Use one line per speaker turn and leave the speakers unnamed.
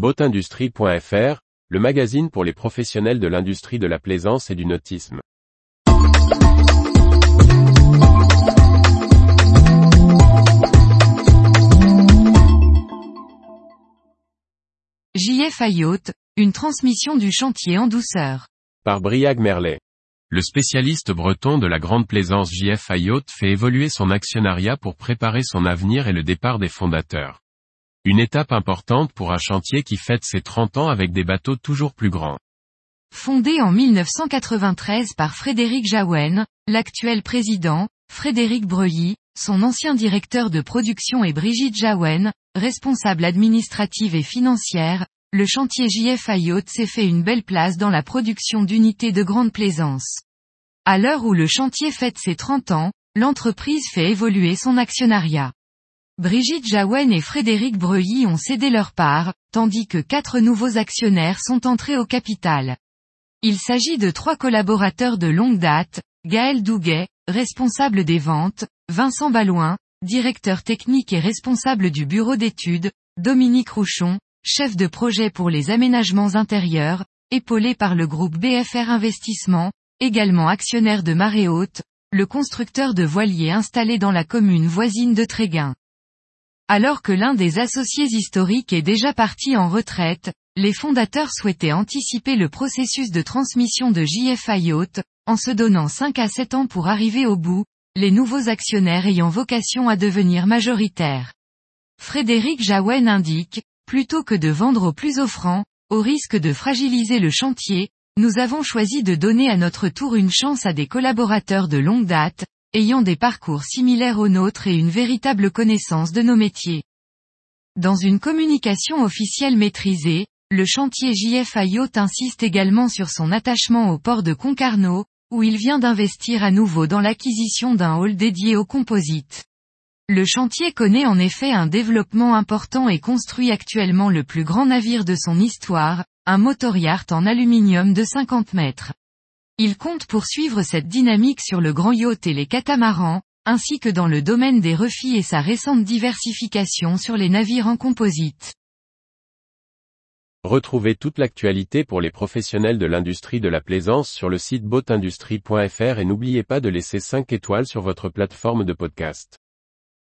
Boatindustrie.fr, le magazine pour les professionnels de l'industrie de la plaisance et du nautisme.
JF Yacht, une transmission du chantier en douceur.
Par Briag Merlet. Le spécialiste breton de la grande plaisance JF Yacht fait évoluer son actionnariat pour préparer son avenir et le départ des fondateurs. Une étape importante pour un chantier qui fête ses 30 ans avec des bateaux toujours plus grands.
Fondé en 1993 par Frédéric Jaouen, l'actuel président, Frédéric Breuilly, son ancien directeur de production et Brigitte Jaouen, responsable administrative et financière, le chantier JF Yacht s'est fait une belle place dans la production d'unités de grande plaisance. À l'heure où le chantier fête ses 30 ans, l'entreprise fait évoluer son actionnariat. Brigitte Jaouen et Frédéric Breuilly ont cédé leur part, tandis que quatre nouveaux actionnaires sont entrés au capital. Il s'agit de trois collaborateurs de longue date, Gaël Douguet, responsable des ventes, Vincent Balouin, directeur technique et responsable du bureau d'études, Dominique Rouchon, chef de projet pour les aménagements intérieurs, épaulé par le groupe BFR Investissement, également actionnaire de Marée Haute, le constructeur de voiliers installé dans la commune voisine de Tréguin. Alors que l'un des associés historiques est déjà parti en retraite, les fondateurs souhaitaient anticiper le processus de transmission de JFA Yacht, en se donnant 5 à 7 ans pour arriver au bout, les nouveaux actionnaires ayant vocation à devenir majoritaires. Frédéric Jaouen indique, plutôt que de vendre au plus offrant, au risque de fragiliser le chantier, nous avons choisi de donner à notre tour une chance à des collaborateurs de longue date, ayant des parcours similaires aux nôtres et une véritable connaissance de nos métiers. Dans une communication officielle maîtrisée, le chantier JF Yacht insiste également sur son attachement au port de Concarneau, où il vient d'investir à nouveau dans l'acquisition d'un hall dédié au composite. Le chantier connaît en effet un développement important et construit actuellement le plus grand navire de son histoire, un motor-yacht en aluminium de 50 mètres. Il compte poursuivre cette dynamique sur le grand yacht et les catamarans, ainsi que dans le domaine des refits et sa récente diversification sur les navires en composite.
Retrouvez toute l'actualité pour les professionnels de l'industrie de la plaisance sur le site boatindustrie.fr et n'oubliez pas de laisser 5 étoiles sur votre plateforme de podcast.